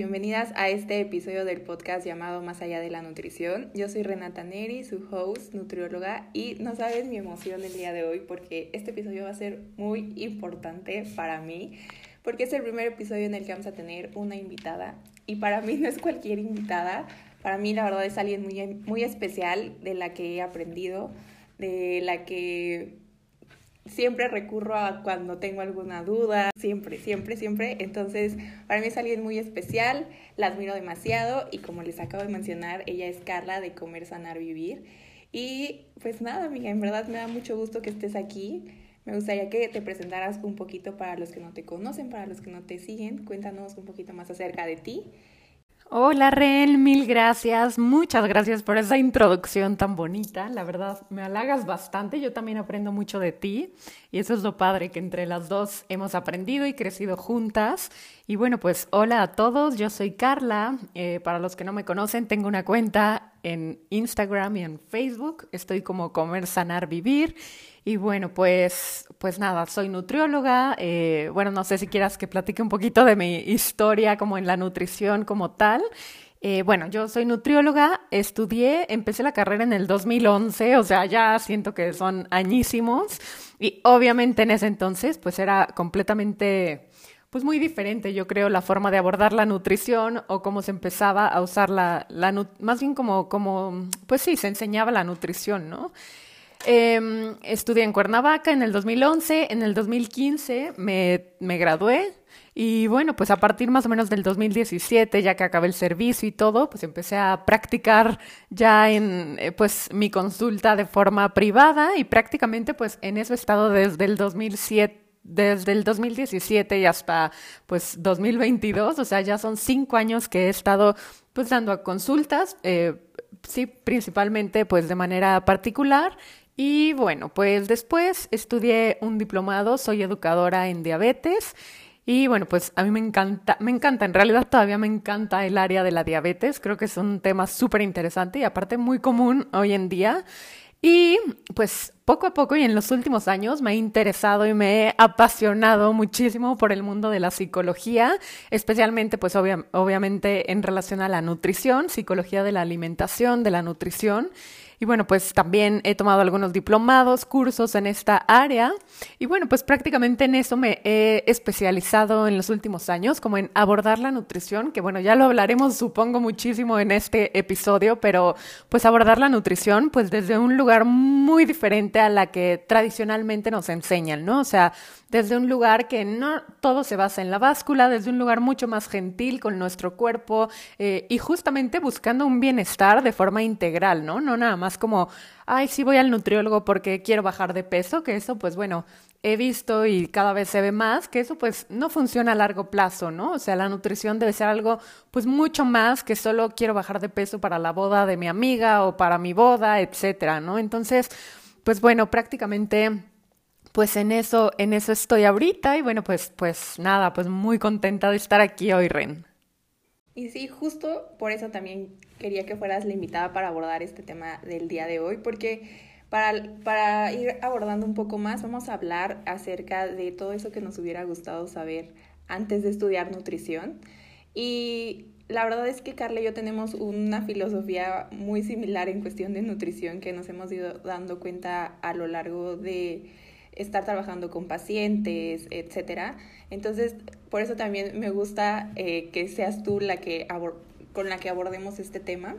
Bienvenidas a este episodio del podcast llamado Más allá de la nutrición. Yo soy Renata Neri, su host, nutrióloga, y no sabes mi emoción el día de hoy porque este episodio va a ser muy importante para mí, porque es el primer episodio en el que vamos a tener una invitada, y para mí no es cualquier invitada, para mí la verdad es alguien muy, muy especial de la que he aprendido, de la que siempre recurro a cuando tengo alguna duda, siempre, siempre, siempre. Entonces, para mí es alguien muy especial, la admiro demasiado y como les acabo de mencionar, ella es Carla de Comer, Sanar, Vivir. Y pues nada, amiga, en verdad me da mucho gusto que estés aquí. Me gustaría que te presentaras un poquito para los que no te conocen, para los que no te siguen. Cuéntanos un poquito más acerca de ti Hola Ren, mil gracias, muchas gracias por esa introducción tan bonita, la verdad me halagas bastante, yo también aprendo mucho de ti y eso es lo padre que entre las dos hemos aprendido y crecido juntas. Y bueno, pues hola a todos, yo soy Carla, eh, para los que no me conocen tengo una cuenta en Instagram y en Facebook, estoy como Comer, Sanar, Vivir y bueno, pues, pues nada, soy nutrióloga. Eh, bueno, no sé si quieras que platique un poquito de mi historia como en la nutrición como tal. Eh, bueno, yo soy nutrióloga, estudié, empecé la carrera en el 2011, o sea, ya siento que son añísimos. Y obviamente en ese entonces, pues era completamente pues muy diferente, yo creo, la forma de abordar la nutrición o cómo se empezaba a usar la, la más bien como, como, pues sí, se enseñaba la nutrición, ¿no? Eh, estudié en Cuernavaca en el 2011, en el 2015 me, me gradué y bueno, pues a partir más o menos del 2017, ya que acabé el servicio y todo, pues empecé a practicar ya en eh, pues mi consulta de forma privada y prácticamente pues en eso he estado desde el 2007 desde el 2017 y hasta pues 2022, o sea, ya son cinco años que he estado pues dando consultas, eh, sí, principalmente pues de manera particular y bueno, pues después estudié un diplomado, soy educadora en diabetes. Y bueno, pues a mí me encanta, me encanta, en realidad todavía me encanta el área de la diabetes, creo que es un tema súper interesante y aparte muy común hoy en día. Y pues poco a poco y en los últimos años me he interesado y me he apasionado muchísimo por el mundo de la psicología, especialmente pues obviamente en relación a la nutrición, psicología de la alimentación, de la nutrición. Y bueno, pues también he tomado algunos diplomados, cursos en esta área. Y bueno, pues prácticamente en eso me he especializado en los últimos años, como en abordar la nutrición, que bueno, ya lo hablaremos supongo muchísimo en este episodio, pero pues abordar la nutrición pues desde un lugar muy diferente a la que tradicionalmente nos enseñan, ¿no? O sea, desde un lugar que no todo se basa en la báscula, desde un lugar mucho más gentil con nuestro cuerpo eh, y justamente buscando un bienestar de forma integral, ¿no? No nada más como, ay, sí voy al nutriólogo porque quiero bajar de peso, que eso pues bueno, he visto y cada vez se ve más que eso pues no funciona a largo plazo, ¿no? O sea, la nutrición debe ser algo pues mucho más que solo quiero bajar de peso para la boda de mi amiga o para mi boda, etcétera, ¿no? Entonces, pues bueno, prácticamente pues en eso, en eso estoy ahorita y bueno, pues, pues nada, pues muy contenta de estar aquí hoy, Ren. Y sí, justo por eso también quería que fueras la invitada para abordar este tema del día de hoy, porque para, para ir abordando un poco más, vamos a hablar acerca de todo eso que nos hubiera gustado saber antes de estudiar nutrición. Y la verdad es que Carla y yo tenemos una filosofía muy similar en cuestión de nutrición que nos hemos ido dando cuenta a lo largo de estar trabajando con pacientes, etcétera. Entonces, por eso también me gusta eh, que seas tú la que con la que abordemos este tema.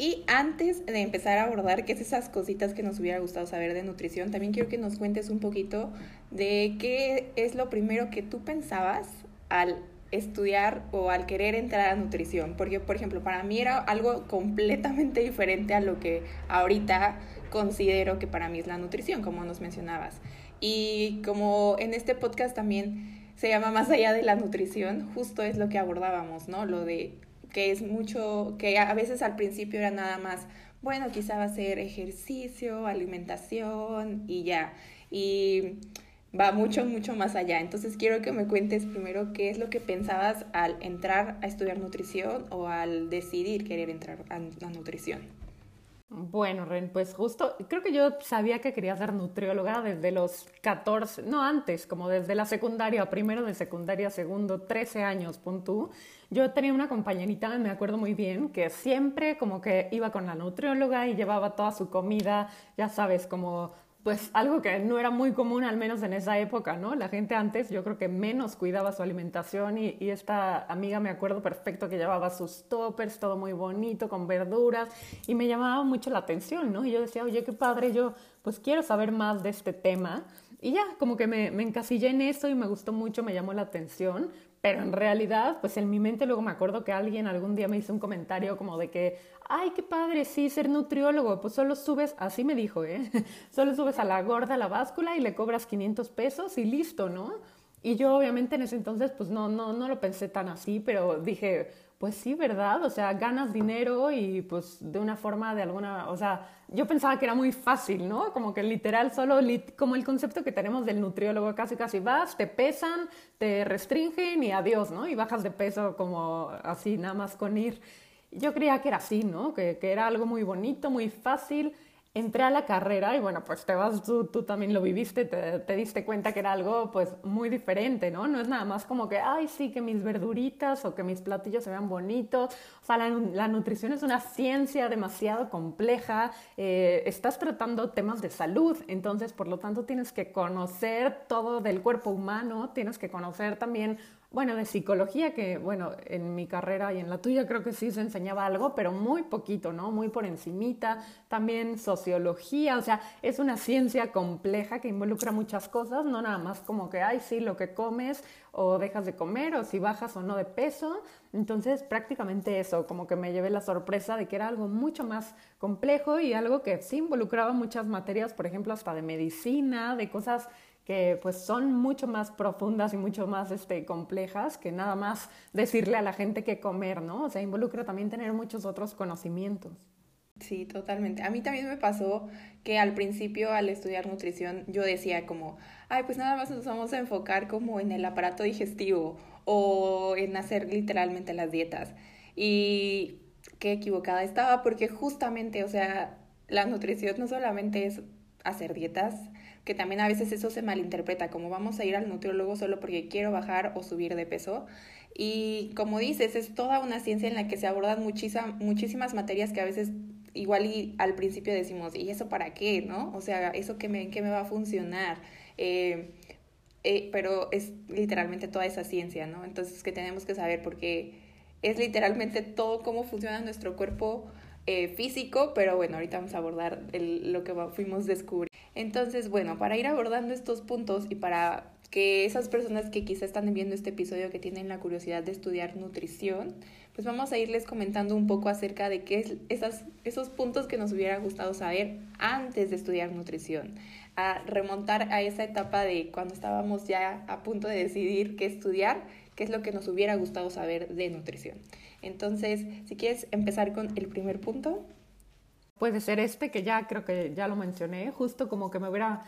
Y antes de empezar a abordar qué es esas cositas que nos hubiera gustado saber de nutrición, también quiero que nos cuentes un poquito de qué es lo primero que tú pensabas al estudiar o al querer entrar a nutrición. Porque, por ejemplo, para mí era algo completamente diferente a lo que ahorita considero que para mí es la nutrición, como nos mencionabas. Y como en este podcast también se llama Más allá de la nutrición, justo es lo que abordábamos, ¿no? Lo de que es mucho, que a veces al principio era nada más, bueno, quizá va a ser ejercicio, alimentación y ya. Y va mucho, mucho más allá. Entonces quiero que me cuentes primero qué es lo que pensabas al entrar a estudiar nutrición o al decidir querer entrar a la nutrición. Bueno, Ren, pues justo, creo que yo sabía que quería ser nutrióloga desde los 14, no antes, como desde la secundaria, primero de secundaria, segundo, 13 años, pon. Yo tenía una compañerita, me acuerdo muy bien, que siempre como que iba con la nutrióloga y llevaba toda su comida, ya sabes, como pues algo que no era muy común, al menos en esa época, ¿no? La gente antes yo creo que menos cuidaba su alimentación y, y, esta amiga me acuerdo perfecto que llevaba sus toppers, todo muy bonito, con verduras, y me llamaba mucho la atención, ¿no? Y yo decía, oye, qué padre, yo pues quiero saber más de este tema. Y ya, como que me, me encasillé en eso y me gustó mucho, me llamó la atención, pero en realidad, pues en mi mente luego me acuerdo que alguien algún día me hizo un comentario como de que, ay, qué padre, sí, ser nutriólogo, pues solo subes, así me dijo, ¿eh? Solo subes a la gorda la báscula y le cobras 500 pesos y listo, ¿no? Y yo obviamente en ese entonces pues no, no, no lo pensé tan así, pero dije, pues sí, ¿verdad? O sea, ganas dinero y pues de una forma, de alguna, o sea, yo pensaba que era muy fácil, ¿no? Como que literal, solo como el concepto que tenemos del nutriólogo, casi casi vas, te pesan, te restringen y adiós, ¿no? Y bajas de peso como así, nada más con ir. Yo creía que era así, ¿no? Que, que era algo muy bonito, muy fácil entré a la carrera y bueno, pues te vas, tú, también lo viviste, te, te, diste cuenta que era algo pues muy diferente, ¿no? No es nada más como que, ay, sí, que mis verduritas o que mis platillos se vean bonitos. O sea, la, la nutrición es una ciencia demasiado compleja, eh, estás tratando temas de salud, entonces por lo tanto tienes que conocer todo del cuerpo humano, tienes que conocer también bueno, de psicología, que bueno, en mi carrera y en la tuya creo que sí se enseñaba algo, pero muy poquito, ¿no? Muy por encimita. También sociología, o sea, es una ciencia compleja que involucra muchas cosas, no nada más como que, ay, sí, lo que comes o dejas de comer o si bajas o no de peso. Entonces, prácticamente eso, como que me llevé la sorpresa de que era algo mucho más complejo y algo que sí involucraba muchas materias, por ejemplo, hasta de medicina, de cosas que pues son mucho más profundas y mucho más este, complejas que nada más decirle a la gente qué comer, ¿no? O sea, involucra también tener muchos otros conocimientos. Sí, totalmente. A mí también me pasó que al principio al estudiar nutrición yo decía como, ay, pues nada más nos vamos a enfocar como en el aparato digestivo o en hacer literalmente las dietas. Y qué equivocada estaba porque justamente, o sea, la nutrición no solamente es hacer dietas, que también a veces eso se malinterpreta, como vamos a ir al nutriólogo solo porque quiero bajar o subir de peso. Y como dices, es toda una ciencia en la que se abordan muchísimas materias que a veces igual y al principio decimos, ¿y eso para qué? ¿No? O sea, ¿eso qué me, qué me va a funcionar? Eh, eh, pero es literalmente toda esa ciencia, ¿no? Entonces que tenemos que saber porque es literalmente todo cómo funciona nuestro cuerpo eh, físico, pero bueno, ahorita vamos a abordar lo que fuimos descubriendo. Entonces, bueno, para ir abordando estos puntos y para que esas personas que quizá están viendo este episodio que tienen la curiosidad de estudiar nutrición, pues vamos a irles comentando un poco acerca de qué es esas, esos puntos que nos hubiera gustado saber antes de estudiar nutrición, a remontar a esa etapa de cuando estábamos ya a punto de decidir qué estudiar, qué es lo que nos hubiera gustado saber de nutrición. Entonces, si quieres empezar con el primer punto. Puede ser este, que ya creo que ya lo mencioné, justo como que me hubiera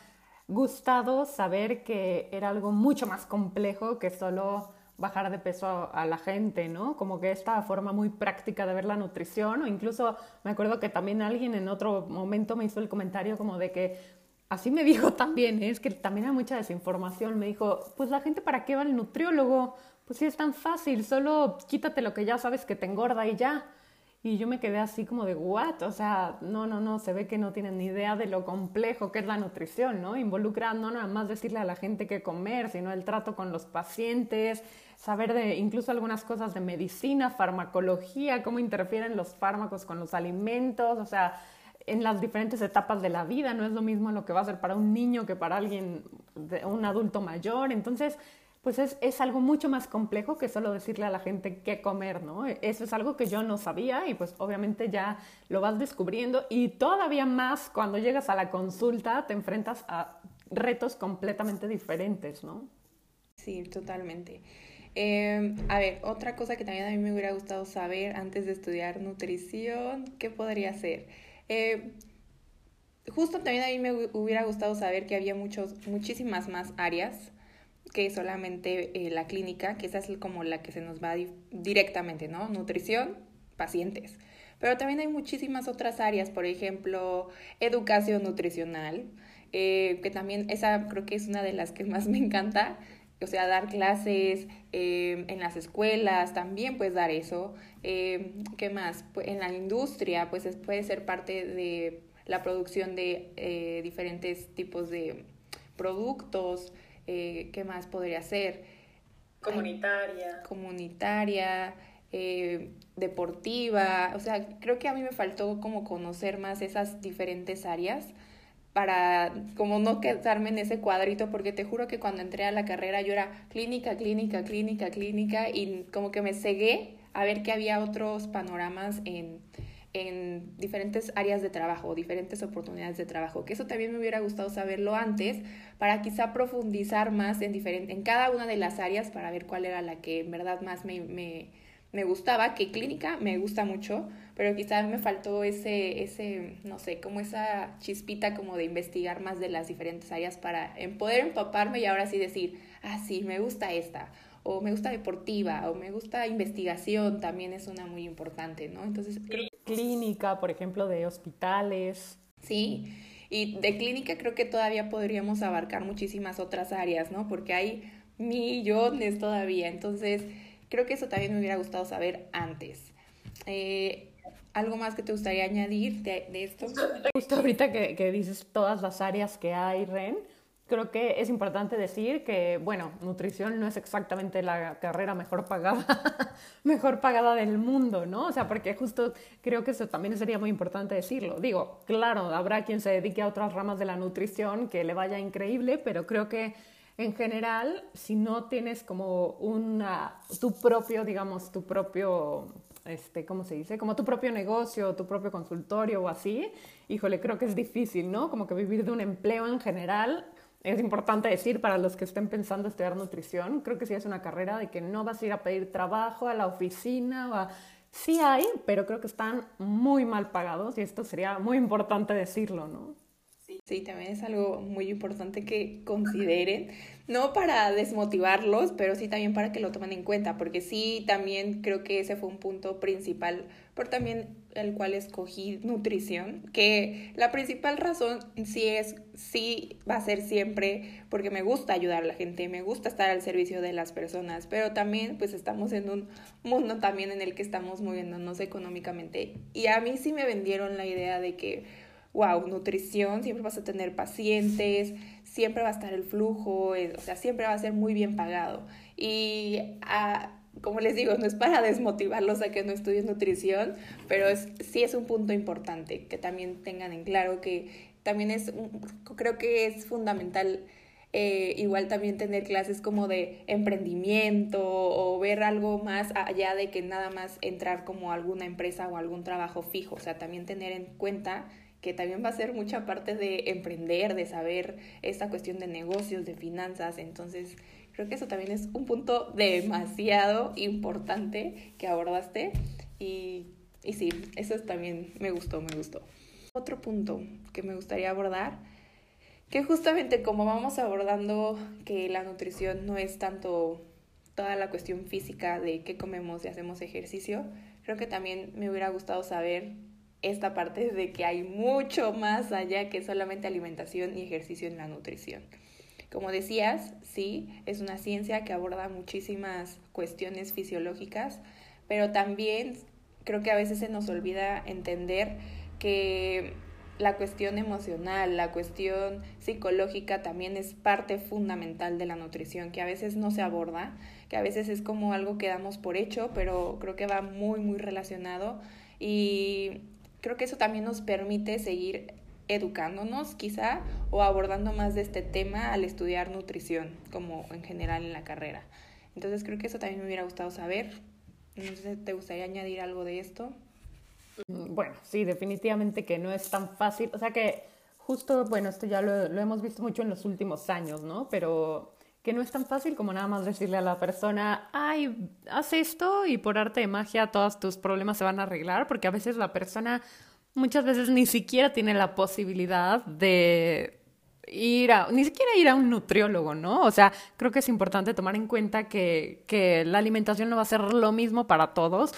gustado saber que era algo mucho más complejo que solo bajar de peso a, la gente, ¿no? Como que esta forma muy práctica de ver la nutrición, o incluso me acuerdo que también alguien en otro momento me hizo el comentario como de que así me dijo también, ¿eh? es que también hay mucha desinformación, me dijo, pues la gente para qué va al nutriólogo, pues sí es tan fácil, solo quítate lo que ya sabes que te engorda y ya. Y yo me quedé así como de, ¿what? O sea, no, no, no, se ve que no tienen ni idea de lo complejo que es la nutrición, ¿no? Involucra no nada más decirle a la gente qué comer, sino el trato con los pacientes, saber de incluso algunas cosas de medicina, farmacología, cómo interfieren los fármacos con los alimentos, o sea, en las diferentes etapas de la vida, no es lo mismo lo que va a ser para un niño que para alguien, un adulto mayor. Entonces, pues es, es, algo mucho más complejo que solo decirle a la gente qué comer, ¿no? Eso es algo que yo no sabía y pues obviamente ya lo vas descubriendo y todavía más cuando llegas a la consulta te enfrentas a retos completamente diferentes, ¿no? Sí, totalmente. Eh, a ver, otra cosa que también a mí me hubiera gustado saber antes de estudiar nutrición, ¿qué podría ser? Eh, justo también a mí me hubiera gustado saber que había muchos, muchísimas más áreas que solamente eh, la clínica, que esa es como la que se nos va directamente, ¿no? Nutrición, pacientes. Pero también hay muchísimas otras áreas, por ejemplo, educación nutricional, eh, que también esa creo que es una de las que más me encanta, o sea, dar clases eh, en las escuelas, también puedes dar eso. Eh, ¿Qué más? Pues en la industria, pues puede ser parte de la producción de diferentes tipos de productos. ¿Qué más podría ser? Comunitaria. comunitaria, deportiva. O sea, creo que a mí me faltó como conocer más esas diferentes áreas para como no quedarme en ese cuadrito, porque te juro que cuando entré a la carrera yo era clínica, clínica, clínica, clínica, y como que me cegué a ver que había otros panoramas en, en diferentes áreas de trabajo, diferentes oportunidades de trabajo, que eso también me hubiera gustado saberlo antes, para quizá profundizar más en, en cada una de las áreas para ver cuál era la que en verdad más me, me me gustaba, que clínica me gusta mucho, pero quizás me faltó ese, ese, no sé, como esa chispita como de investigar más de las diferentes áreas para poder empaparme y ahora sí decir, ah, sí, me gusta esta, o me gusta deportiva, o me gusta investigación, también es una muy importante, ¿no? Entonces, Clínica, por ejemplo, de hospitales. Sí, y de clínica creo que todavía podríamos abarcar muchísimas otras áreas, ¿no? Porque hay millones todavía, entonces Creo que eso también me hubiera gustado saber antes. Eh, ¿Algo más que te gustaría añadir de, esto? Justo ahorita que, que, dices todas las áreas que hay, Ren, creo que es importante decir que, bueno, nutrición no es exactamente la carrera mejor pagada, mejor pagada del mundo, ¿no? O sea, porque justo creo que eso también sería muy importante decirlo. Digo, claro, habrá quien se dedique a otras ramas de la nutrición que le vaya increíble, pero creo que en general, si no tienes como una, tu propio, digamos, tu propio, este, ¿cómo se dice? Como tu propio negocio, tu propio consultorio o así, híjole, creo que es difícil, ¿no? Como que vivir de un empleo en general. Es importante decir para los que estén pensando estudiar nutrición, creo que sí es una carrera de que no vas a ir a pedir trabajo a la oficina o. Sí hay, pero creo que están muy mal pagados y esto sería muy importante decirlo, ¿no? Sí, también es algo muy importante que consideren, no para desmotivarlos, pero sí también para que lo tomen en cuenta, porque sí, también creo que ese fue un punto principal, por también el cual escogí nutrición, que la principal razón sí es, sí va a ser siempre porque me gusta ayudar a la gente, me gusta estar al servicio de las personas, pero también pues estamos en un mundo también en el que estamos moviéndonos económicamente y a mí sí me vendieron la idea de que wow, nutrición, siempre vas a tener pacientes, siempre va a estar el flujo, eh, o sea, siempre va a ser muy bien pagado. Y ah, como les digo, no es para desmotivarlos a que no estudien nutrición, pero es, sí es un punto importante que también tengan en claro que también es, creo que es fundamental eh, igual también tener clases como de emprendimiento o ver algo más allá de que nada más entrar como a alguna empresa o algún trabajo fijo, o sea, también tener en cuenta que también va a ser mucha parte de emprender, de saber esta cuestión de negocios, de finanzas. Entonces, creo que eso también es un punto demasiado importante que abordaste. Y, y sí, eso también me gustó, me gustó. Otro punto que me gustaría abordar, que justamente como vamos abordando que la nutrición no es tanto toda la cuestión física de qué comemos y hacemos ejercicio, creo que también me hubiera gustado saber esta parte de que hay mucho más allá que solamente alimentación y ejercicio en la nutrición. Como decías, sí, es una ciencia que aborda muchísimas cuestiones fisiológicas, pero también creo que a veces se nos olvida entender que la cuestión emocional, la cuestión psicológica también es parte fundamental de la nutrición, que a veces no se aborda, que a veces es como algo que damos por hecho, pero creo que va muy, muy relacionado. Y creo que eso también nos permite seguir educándonos quizá o abordando más de este tema al estudiar nutrición como en general en la carrera. Entonces creo que eso también me hubiera gustado saber. No te gustaría añadir algo de esto. Mm, bueno, sí, definitivamente que no es tan fácil. O sea que justo, bueno, esto ya lo, lo hemos visto mucho en los últimos años, ¿no? Pero que no es tan fácil como nada más decirle a la persona, ay, haz esto y por arte de magia todos tus problemas se van a arreglar, porque a veces la persona muchas veces ni siquiera tiene la posibilidad de ir a, ni siquiera ir a un nutriólogo, ¿no? O sea, creo que es importante tomar en cuenta que, que la alimentación no va a ser lo mismo para todos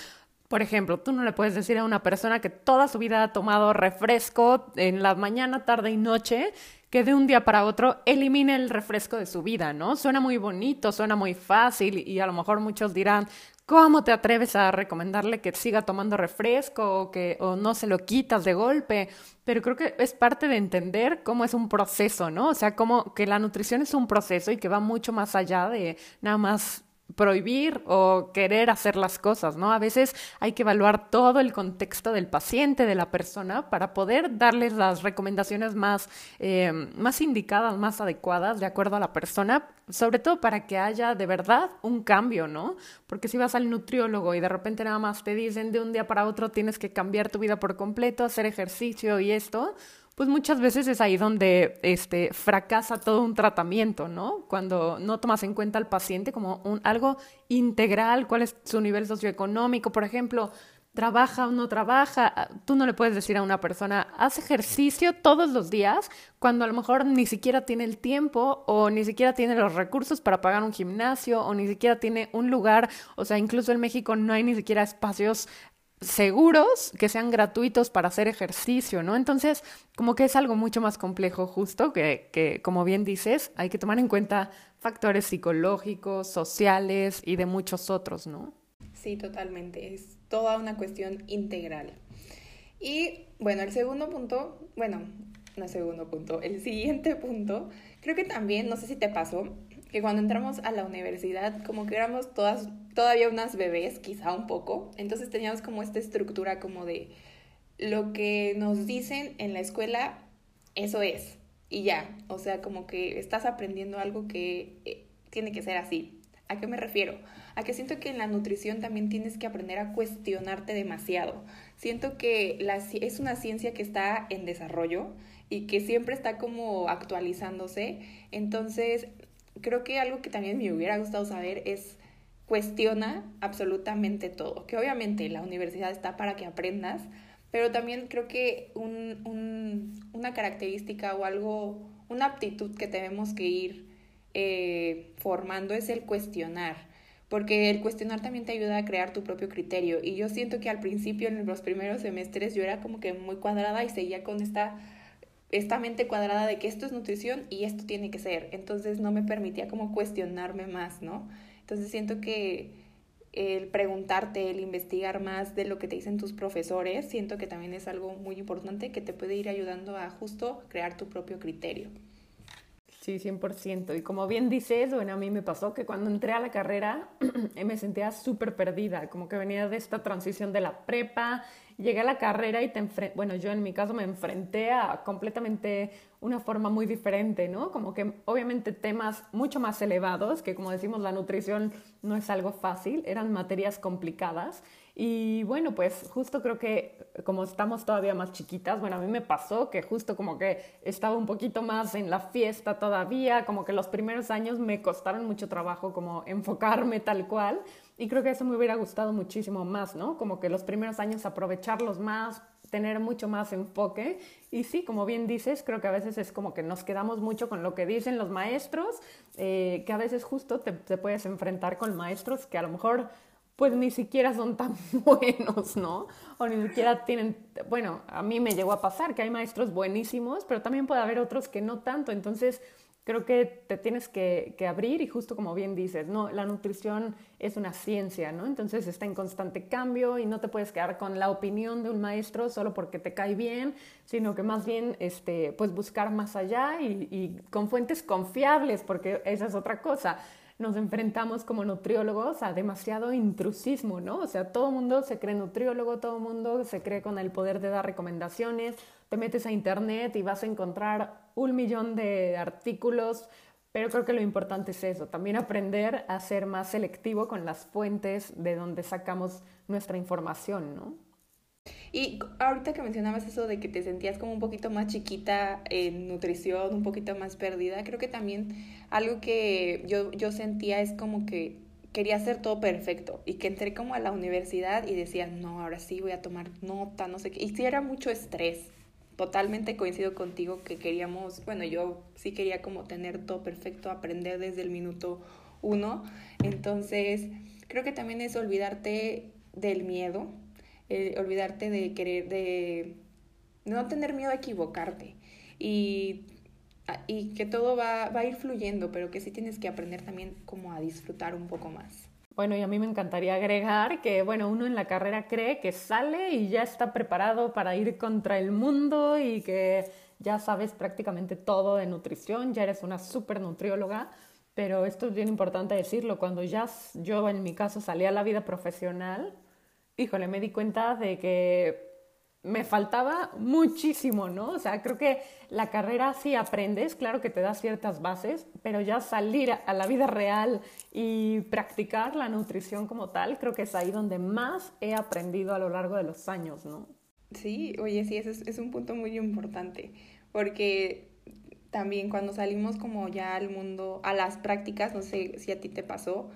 Por ejemplo, tú no le puedes decir a una persona que toda su vida ha tomado refresco en la mañana, tarde y noche que de un día para otro elimine el refresco de su vida, ¿no? Suena muy bonito, suena muy fácil y a lo mejor muchos dirán, ¿cómo te atreves a recomendarle que siga tomando refresco o que o no se lo quitas de golpe? Pero creo que es parte de entender cómo es un proceso, ¿no? O sea, como que la nutrición es un proceso y que va mucho más allá de nada más prohibir o querer hacer las cosas, ¿no? A veces hay que evaluar todo el contexto del paciente, de la persona, para poder darles las recomendaciones más, eh, más indicadas, más adecuadas, de acuerdo a la persona, sobre todo para que haya de verdad un cambio, ¿no? Porque si vas al nutriólogo y de repente nada más te dicen de un día para otro tienes que cambiar tu vida por completo, hacer ejercicio y esto, pues muchas veces es ahí donde este, fracasa todo un tratamiento, ¿no? Cuando no tomas en cuenta al paciente como un, algo integral, cuál es su nivel socioeconómico, por ejemplo, trabaja o no trabaja, tú no le puedes decir a una persona, haz ejercicio todos los días, cuando a lo mejor ni siquiera tiene el tiempo o ni siquiera tiene los recursos para pagar un gimnasio o ni siquiera tiene un lugar, o sea, incluso en México no hay ni siquiera espacios seguros, que sean gratuitos para hacer ejercicio, ¿no? Entonces, como que es algo mucho más complejo justo, que, que como bien dices, hay que tomar en cuenta factores psicológicos, sociales y de muchos otros, ¿no? Sí, totalmente. Es toda una cuestión integral. Y bueno, el segundo punto, bueno, no segundo punto, el siguiente punto, creo que también, no sé si te pasó, que cuando entramos a la universidad como que éramos todas todavía unas bebés, quizá un poco, entonces teníamos como esta estructura como de lo que nos dicen en la escuela, eso es, y ya, o sea, como que estás aprendiendo algo que eh, tiene que ser así. ¿A qué me refiero? A que siento que en la nutrición también tienes que aprender a cuestionarte demasiado. Siento que la, es una ciencia que está en desarrollo y que siempre está como actualizándose. Entonces, creo que algo que también me hubiera gustado saber es cuestiona absolutamente todo, que obviamente la universidad está para que aprendas, pero también creo que un, una característica o algo, una aptitud que tenemos que ir eh, formando es el cuestionar, porque el cuestionar también te ayuda a crear tu propio criterio. Y yo siento que al principio, en los primeros semestres, yo era como que muy cuadrada y seguía con esta esta mente cuadrada de que esto es nutrición y esto tiene que ser. Entonces no me permitía como cuestionarme más, ¿no? Entonces siento que el preguntarte, el investigar más de lo que te dicen tus profesores, siento que también es algo muy importante que te puede ir ayudando a justo crear tu propio criterio. Sí, 100%. Y como bien dices, bueno, a mí me pasó que cuando entré a la carrera me sentía súper perdida, como que venía de esta transición de la prepa, llegué a la carrera y te bueno, yo en mi caso me enfrenté a completamente una forma muy diferente, ¿no? Como que obviamente temas mucho más elevados, que como decimos, la nutrición no es algo fácil, eran materias complicadas y bueno, pues justo creo que como estamos todavía más chiquitas, bueno, a mí me pasó que justo como que estaba un poquito más en la fiesta todavía, como que los primeros años me costaron mucho trabajo como enfocarme tal cual. Y creo que eso me hubiera gustado muchísimo más, ¿no? Como que los primeros años aprovecharlos más, tener mucho más enfoque. Y sí, como bien dices, creo que a veces es como que nos quedamos mucho con lo que dicen los maestros, eh, que a veces justo te, te puedes enfrentar con maestros que a lo mejor pues ni siquiera son tan buenos, ¿no? O ni siquiera tienen, bueno, a mí me llegó a pasar que hay maestros buenísimos, pero también puede haber otros que no tanto, entonces creo que te tienes que, que, abrir y justo como bien dices, ¿no? La nutrición es una ciencia, ¿no? Entonces está en constante cambio y no te puedes quedar con la opinión de un maestro solo porque te cae bien, sino que más bien, este, pues buscar más allá y, y con fuentes confiables, porque esa es otra cosa nos enfrentamos como nutriólogos a demasiado intrusismo, ¿no? O sea, todo mundo se cree nutriólogo, todo mundo se cree con el poder de dar recomendaciones, te metes a internet y vas a encontrar un millón de artículos, pero creo que lo importante es eso, también aprender a ser más selectivo con las fuentes de donde sacamos nuestra información, ¿no? Y ahorita que mencionabas eso de que te sentías como un poquito más chiquita en nutrición, un poquito más perdida, creo que también algo que yo, yo sentía es como que quería hacer todo perfecto y que entré como a la universidad y decía, no, ahora sí voy a tomar nota, no sé qué. Y sí era mucho estrés. Totalmente coincido contigo que queríamos, bueno, yo sí quería como tener todo perfecto, aprender desde el minuto uno. Entonces, creo que también es olvidarte del miedo, olvidarte de querer, de no tener miedo a equivocarte y, y que todo va, va a ir fluyendo, pero que sí tienes que aprender también como a disfrutar un poco más. Bueno, y a mí me encantaría agregar que, bueno, uno en la carrera cree que sale y ya está preparado para ir contra el mundo y que ya sabes prácticamente todo de nutrición, ya eres una super nutrióloga, pero esto es bien importante decirlo, cuando ya yo en mi caso salí a la vida profesional, híjole, me di cuenta de que me faltaba muchísimo, ¿no? O sea, creo que la carrera sí aprendes, claro que te da ciertas bases, pero ya salir a la vida real y practicar la nutrición como tal, creo que es ahí donde más he aprendido a lo largo de los años, ¿no? Sí, oye, sí, ese es, es un punto muy importante, porque también cuando salimos como ya al mundo, a las prácticas, no sé si a ti te pasó,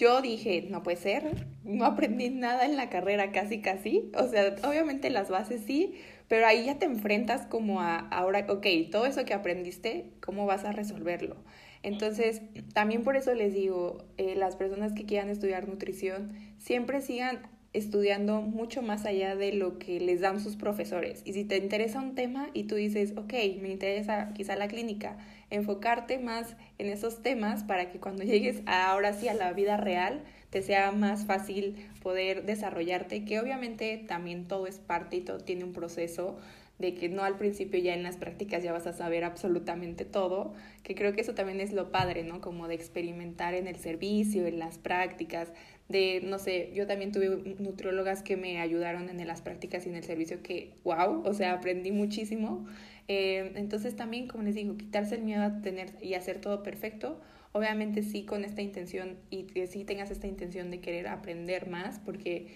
yo dije, no puede ser, no aprendí nada en la carrera casi casi, o sea, obviamente las bases sí, pero ahí ya te enfrentas como a, ahora, ok, todo eso que aprendiste, ¿cómo vas a resolverlo? Entonces, también por eso les digo, eh, las personas que quieran estudiar nutrición, siempre sigan estudiando mucho más allá de lo que les dan sus profesores. Y si te interesa un tema y tú dices, ok, me interesa quizá la clínica, enfocarte más en esos temas para que cuando llegues ahora sí a la vida real, te sea más fácil poder desarrollarte, que obviamente también todo es parte y todo tiene un proceso de que no al principio ya en las prácticas ya vas a saber absolutamente todo, que creo que eso también es lo padre, ¿no? Como de experimentar en el servicio, en las prácticas, de, no sé, yo también tuve nutriólogas que me ayudaron en las prácticas y en el servicio que, wow, o sea, aprendí muchísimo. Eh, entonces también, como les digo, quitarse el miedo a tener y hacer todo perfecto, obviamente sí con esta intención y que sí tengas esta intención de querer aprender más, porque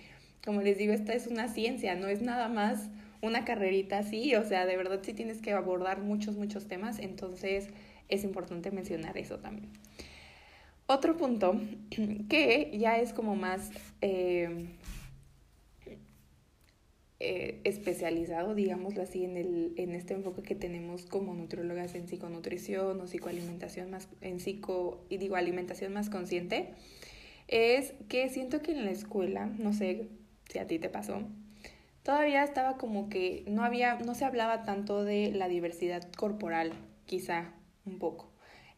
como les digo, esta es una ciencia, no es nada más una carrerita así, o sea, de verdad sí tienes que abordar muchos, muchos temas, entonces es importante mencionar eso también. Otro punto que ya es como más eh, eh, especializado, digámoslo así, en, el, en este enfoque que tenemos como nutriólogas en psiconutrición o psicoalimentación más, en psico, y digo alimentación más consciente, es que siento que en la escuela, no sé si a ti te pasó, todavía estaba como que no había, no se hablaba tanto de la diversidad corporal, quizá un poco.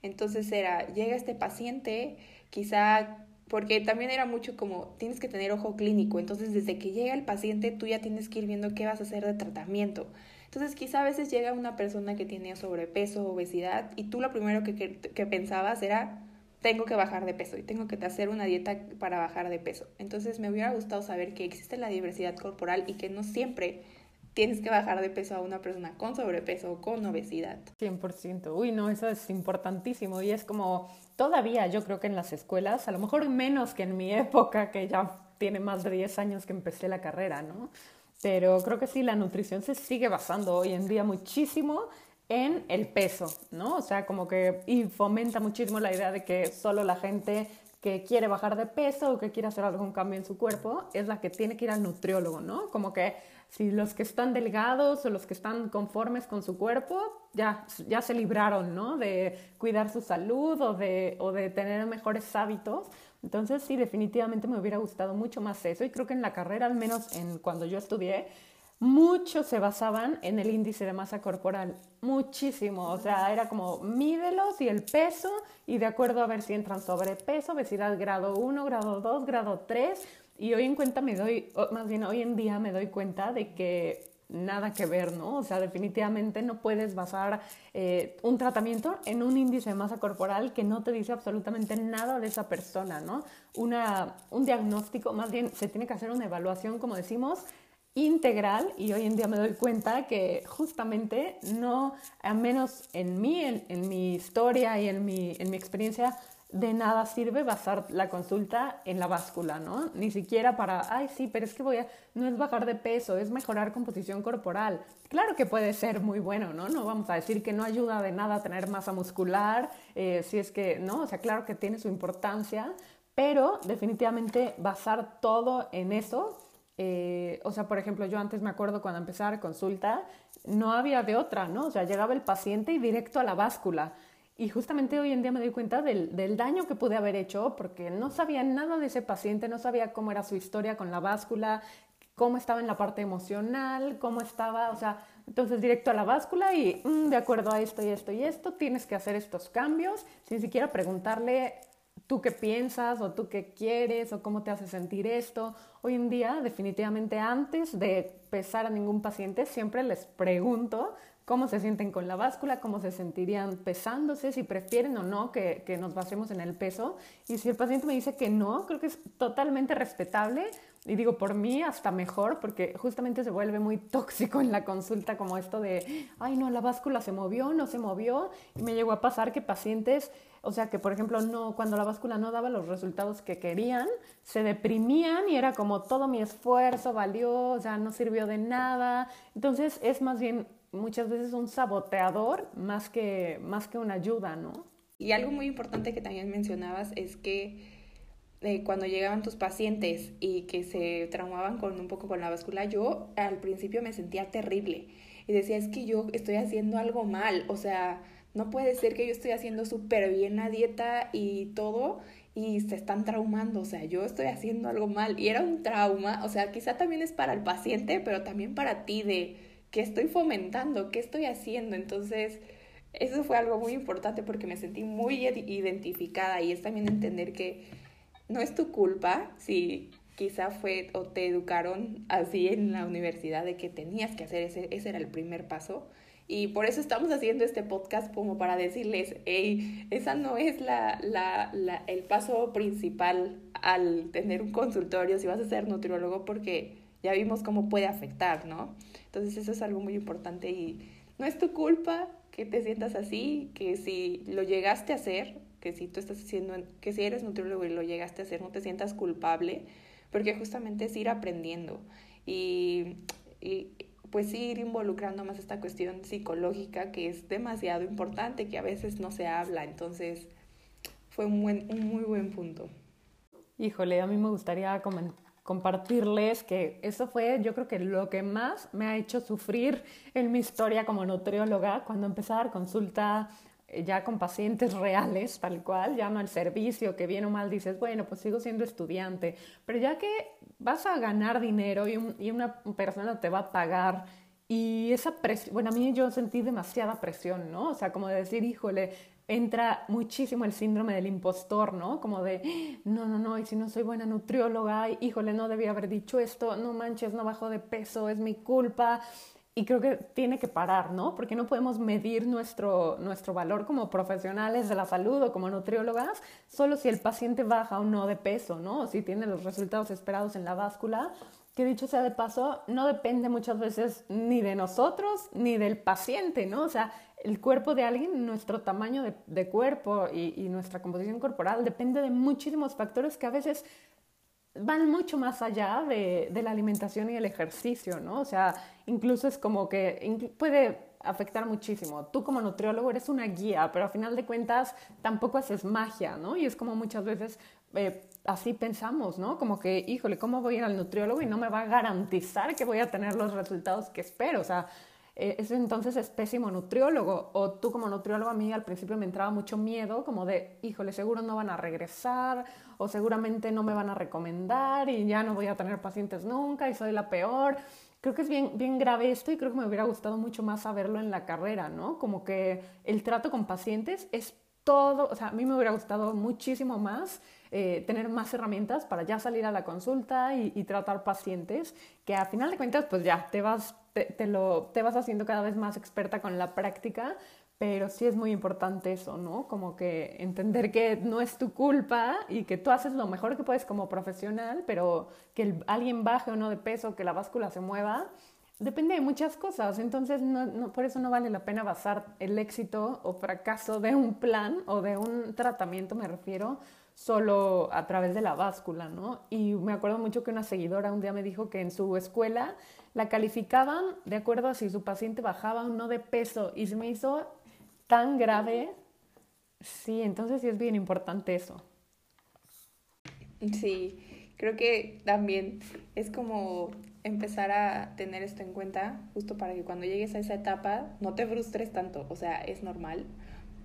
Entonces era, llega este paciente, quizá, porque también era mucho como, tienes que tener ojo clínico, entonces desde que llega el paciente tú ya tienes que ir viendo qué vas a hacer de tratamiento. Entonces quizá a veces llega una persona que tiene sobrepeso, obesidad, y tú lo primero que, que, que pensabas era, tengo que bajar de peso y tengo que hacer una dieta para bajar de peso. Entonces me hubiera gustado saber que existe la diversidad corporal y que no siempre tienes que bajar de peso a una persona con sobrepeso o con obesidad. 100%. Uy, no, eso es importantísimo y es como todavía yo creo que en las escuelas, a lo mejor menos que en mi época, que ya tiene más de 10 años que empecé la carrera, ¿no? Pero creo que sí, la nutrición se sigue basando hoy en día muchísimo en el peso, ¿no? O sea, como que y fomenta muchísimo la idea de que solo la gente que quiere bajar de peso o que quiere hacer algún cambio en su cuerpo es la que tiene que ir al nutriólogo, ¿no? Como que si los que están delgados o los que están conformes con su cuerpo ya, ya se libraron, ¿no? De cuidar su salud o de, o de tener mejores hábitos. Entonces sí, definitivamente me hubiera gustado mucho más eso y creo que en la carrera, al menos en cuando yo estudié, muchos se basaban en el índice de masa corporal, muchísimo, o sea, era como mídelos y el peso y de acuerdo a ver si entran sobrepeso, obesidad grado 1, grado 2, grado 3 y hoy en cuenta me doy, más bien hoy en día me doy cuenta de que nada que ver, ¿no? O sea, definitivamente no puedes basar eh, un tratamiento en un índice de masa corporal que no te dice absolutamente nada de esa persona, ¿no? Una, un diagnóstico, más bien se tiene que hacer una evaluación, como decimos, integral y hoy en día me doy cuenta que justamente no, al menos en mí, en, mi historia y en mi, en mi experiencia, de nada sirve basar la consulta en la báscula, ¿no? Ni siquiera para, ay, sí, pero es que voy a, no es bajar de peso, es mejorar composición corporal. Claro que puede ser muy bueno, ¿no? No vamos a decir que no ayuda de nada a tener masa muscular, eh, si es que, ¿no? O sea, claro que tiene su importancia, pero definitivamente basar todo en eso eh, o sea, por ejemplo, yo antes me acuerdo cuando empezaba la consulta, no había de otra, ¿no? O sea, llegaba el paciente y directo a la báscula. Y justamente hoy en día me doy cuenta del, del, daño que pude haber hecho porque no sabía nada de ese paciente, no sabía cómo era su historia con la báscula, cómo estaba en la parte emocional, cómo estaba, o sea, entonces directo a la báscula y mm, de acuerdo a esto y esto y esto, tienes que hacer estos cambios sin siquiera preguntarle tú qué piensas o tú qué quieres o cómo te hace sentir esto. Hoy en día, definitivamente antes de pesar a ningún paciente, siempre les pregunto cómo se sienten con la báscula, cómo se sentirían pesándose, si prefieren o no que, que, nos basemos en el peso. Y si el paciente me dice que no, creo que es totalmente respetable. Y digo, por mí hasta mejor, porque justamente se vuelve muy tóxico en la consulta como esto de, ay no, la báscula se movió, no se movió. Y me llegó a pasar que pacientes, o sea, que por ejemplo, no, cuando la báscula no daba los resultados que querían, se deprimían y era como todo mi esfuerzo valió, o sea, no sirvió de nada. Entonces es más bien muchas veces un saboteador más que, más que una ayuda, ¿no? Y algo muy importante que también mencionabas es que eh, cuando llegaban tus pacientes y que se traumaban con un poco con la báscula, yo al principio me sentía terrible y decía, es que yo estoy haciendo algo mal, o sea, no puede ser que yo estoy haciendo súper bien la dieta y todo y se están traumando, o sea, yo estoy haciendo algo mal y era un trauma, o sea, quizá también es para el paciente, pero también para ti de ¿qué estoy fomentando? ¿Qué estoy haciendo? Entonces, eso fue algo muy importante porque me sentí muy identificada y es también entender que no es tu culpa si quizá fue o te educaron así en la universidad de que tenías que hacer ese, ese era el primer paso. Y por eso estamos haciendo este podcast como para decirles, hey, esa no es la, la, la, el paso principal al tener un consultorio si vas a ser nutriólogo porque ya vimos cómo puede afectar, ¿no? Entonces eso es algo muy importante y no es tu culpa que te sientas así, que si lo llegaste a hacer, que si tú estás haciendo, que si eres nutriólogo y lo llegaste a hacer, no te sientas culpable, porque justamente es ir aprendiendo y, y pues ir involucrando más esta cuestión psicológica que es demasiado importante, que a veces no se habla, entonces fue un, buen, un muy buen punto. Híjole, a mí me gustaría comentar compartirles que eso fue yo creo que lo que más me ha hecho sufrir en mi historia como nutrióloga cuando empecé a dar consulta eh, ya con pacientes reales, tal cual, ya no servicio, que bien o mal dices, bueno, pues sigo siendo estudiante, pero ya que vas a ganar dinero y, y una persona te va a pagar y esa presión, bueno, a mí yo sentí demasiada presión, ¿no? O sea, como de decir, híjole, entra muchísimo el síndrome del impostor, ¿no? Como de, no, no, no, y si no soy buena nutrióloga, híjole, no debía haber dicho esto, no manches, no bajo de peso, es mi culpa. Y creo que tiene que parar, ¿no? Porque no podemos medir nuestro, nuestro valor como profesionales de la salud o como nutriólogas solo si el paciente baja o no de peso, ¿no? O si tiene los resultados esperados en la báscula que dicho sea de paso, no depende muchas veces ni de nosotros ni del paciente, ¿no? O sea, el cuerpo de alguien, nuestro tamaño de, cuerpo y, nuestra composición corporal depende de muchísimos factores que a veces van mucho más allá de, la alimentación y el ejercicio, ¿no? O sea, incluso es como que puede afectar muchísimo. Tú como nutriólogo eres una guía, pero a final de cuentas tampoco haces magia, ¿no? Y es como muchas veces eh, así pensamos, ¿no? Como que, híjole, ¿cómo voy a ir al nutriólogo y no me va a garantizar que voy a tener los resultados que espero? O sea, ese entonces es pésimo nutriólogo. O tú como nutriólogo a mí al principio me entraba mucho miedo, como de, híjole, seguro no van a regresar o seguramente no me van a recomendar y ya no voy a tener pacientes nunca y soy la peor. Creo que es bien, bien grave esto y creo que me hubiera gustado mucho más saberlo en la carrera, ¿no? Como que el trato con pacientes es todo, o sea, a mí me hubiera gustado muchísimo más eh, tener más herramientas para ya salir a la consulta y, tratar pacientes, que a final de cuentas, pues ya te vas, te, lo, te vas haciendo cada vez más experta con la práctica, pero sí es muy importante eso, ¿no? Como que entender que no es tu culpa y que tú haces lo mejor que puedes como profesional, pero que alguien baje o no de peso, que la báscula se mueva, depende de muchas cosas. Entonces, no, por eso no vale la pena basar el éxito o fracaso de un plan o de un tratamiento, me refiero, solo a través de la báscula, ¿no? Y me acuerdo mucho que una seguidora un día me dijo que en su escuela la calificaban de acuerdo a si su paciente bajaba o no de peso y se me hizo tan grave. Sí, entonces sí es bien importante eso. Sí, creo que también es como empezar a tener esto en cuenta justo para que cuando llegues a esa etapa no te frustres tanto, o sea, es normal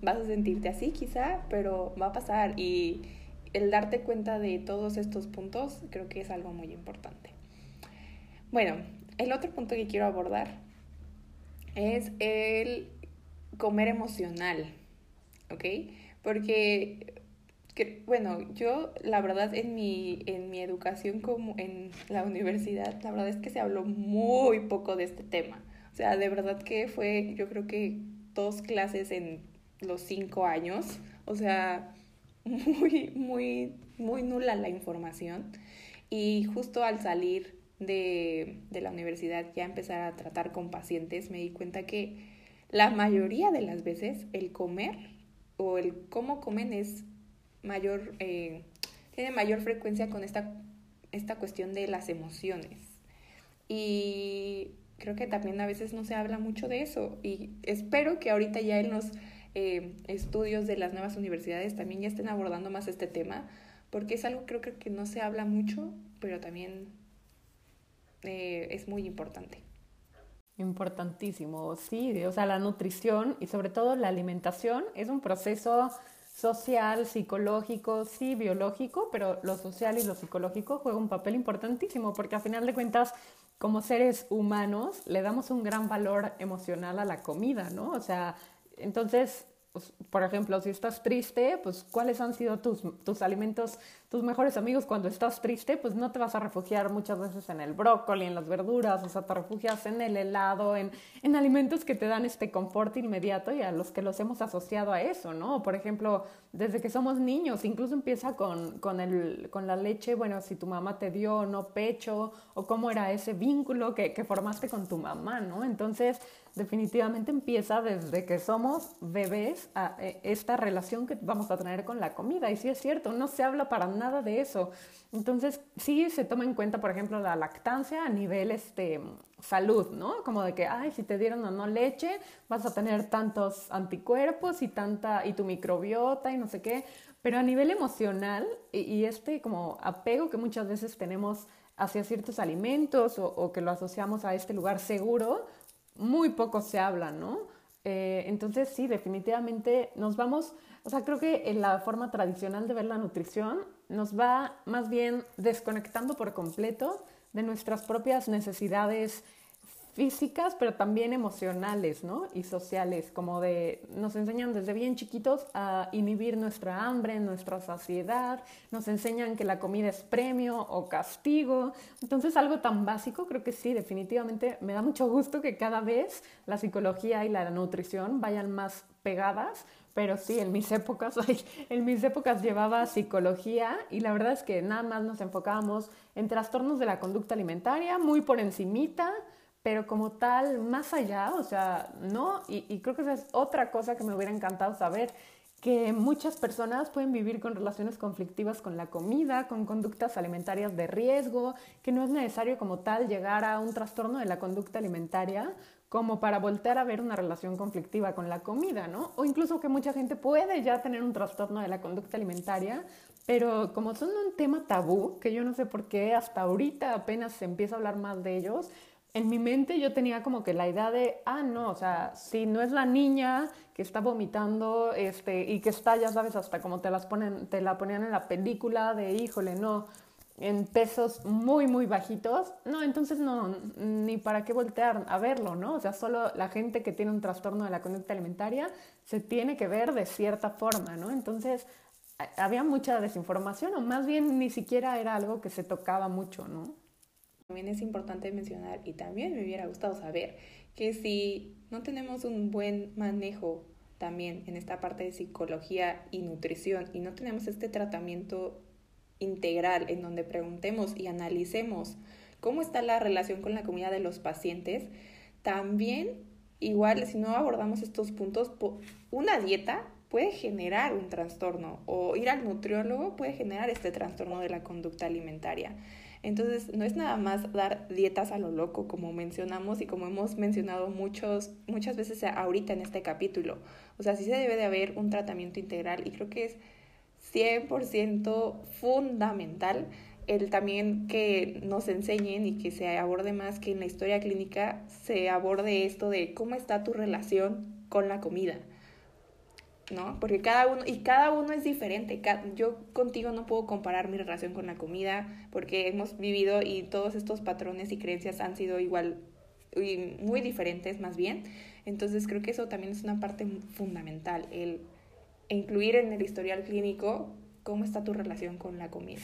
vas a sentirte así quizá, pero va a pasar y el darte cuenta de todos estos puntos creo que es algo muy importante. Bueno, el otro punto que quiero abordar es el comer emocional, ¿ok? Porque, bueno, yo la verdad en mi, en mi educación como en la universidad, la verdad es que se habló muy poco de este tema. O sea, de verdad que fue, yo creo que dos clases en los cinco años. O sea, muy, muy, muy nula la información. Y justo al salir de, de la universidad, ya empezar a tratar con pacientes, me di cuenta que la mayoría de las veces el comer o el cómo comen es mayor, eh, tiene mayor frecuencia con esta, esta cuestión de las emociones. Y creo que también a veces no se habla mucho de eso y espero que ahorita ya en los eh, estudios de las nuevas universidades también ya estén abordando más este tema, porque es algo creo que no se habla mucho, pero también eh, es muy importante. Importantísimo, sí, o sea, la nutrición y sobre todo la alimentación es un proceso social, psicológico, sí, biológico, pero lo social y lo psicológico juega un papel importantísimo porque a final de cuentas, como seres humanos, le damos un gran valor emocional a la comida, ¿no? O sea, entonces pues, por ejemplo, si estás triste, pues cuáles han sido tus, tus alimentos, tus mejores amigos cuando estás triste, pues no te vas a refugiar muchas veces en el brócoli, en las verduras, o sea, te refugias en el helado, en, en alimentos que te dan este confort inmediato y a los que los hemos asociado a eso, ¿no? Por ejemplo, desde que somos niños, incluso empieza con, con, el, con la leche, bueno, si tu mamá te dio o no pecho, o cómo era ese vínculo que, que formaste con tu mamá, ¿no? Entonces, definitivamente empieza desde que somos bebés a e, esta relación que vamos a tener con la comida. Y sí es cierto, no se habla para nada de eso. Entonces, sí se toma en cuenta, por ejemplo, la lactancia a nivel este, salud, ¿no? Como de que, ay, si te dieron o no leche, vas a tener tantos anticuerpos y, tanta, y tu microbiota y no sé qué. Pero a nivel emocional y, y este como apego que muchas veces tenemos hacia ciertos alimentos o, o, que lo asociamos a este lugar seguro, muy poco se habla, ¿no? Eh, entonces sí, definitivamente nos vamos, o sea, creo que en la forma tradicional de ver la nutrición nos va más bien desconectando por completo de nuestras propias necesidades físicas, pero también emocionales, ¿no? Y sociales, como de, nos enseñan desde bien chiquitos a inhibir nuestra hambre, nuestra saciedad, nos enseñan que la comida es premio o castigo. Entonces, algo tan básico, creo que sí, definitivamente me da mucho gusto que cada vez la psicología y la nutrición vayan más pegadas, pero sí, en mis épocas, en mis épocas llevaba psicología y la verdad es que nada más nos enfocábamos en trastornos de la conducta alimentaria, muy por encimita, pero como tal, más allá, o sea, no, y, creo que esa es otra cosa que me hubiera encantado saber, que muchas personas pueden vivir con relaciones conflictivas con la comida, con conductas alimentarias de riesgo, que no es necesario como tal llegar a un trastorno de la conducta alimentaria como para voltear a ver una relación conflictiva con la comida, ¿no? O incluso que mucha gente puede ya tener un trastorno de la conducta alimentaria, pero como son un tema tabú, que yo no sé por qué hasta ahorita apenas se empieza a hablar más de ellos, en mi mente yo tenía como que la idea de, ah, no, o sea, si no es la niña que está vomitando este, y que está, ya sabes, hasta como te, las ponen, te la ponían en la película de, híjole, no, en pesos muy, muy bajitos, no, entonces no, ni para qué voltear a verlo, ¿no? O sea, solo la gente que tiene un trastorno de la conducta alimentaria se tiene que ver de cierta forma, ¿no? Entonces, había mucha desinformación o más bien ni siquiera era algo que se tocaba mucho, ¿no? También es importante mencionar y también me hubiera gustado saber que si no tenemos un buen manejo también en esta parte de psicología y nutrición y no tenemos este tratamiento integral en donde preguntemos y analicemos cómo está la relación con la comida de los pacientes, también igual si no abordamos estos puntos, una dieta puede generar un trastorno o ir al nutriólogo puede generar este trastorno de la conducta alimentaria. Entonces, no es nada más dar dietas a lo loco, como mencionamos y como hemos mencionado muchos, muchas veces ahorita en este capítulo. O sea, sí se debe de haber un tratamiento integral y creo que es 100% fundamental el también que nos enseñen y que se aborde más que en la historia clínica se aborde esto de cómo está tu relación con la comida. ¿No? Porque cada uno, y cada uno es diferente. Yo contigo no puedo comparar mi relación con la comida porque hemos vivido y todos estos patrones y creencias han sido igual, y muy diferentes más bien. Entonces creo que eso también es una parte fundamental, el incluir en el historial clínico cómo está tu relación con la comida.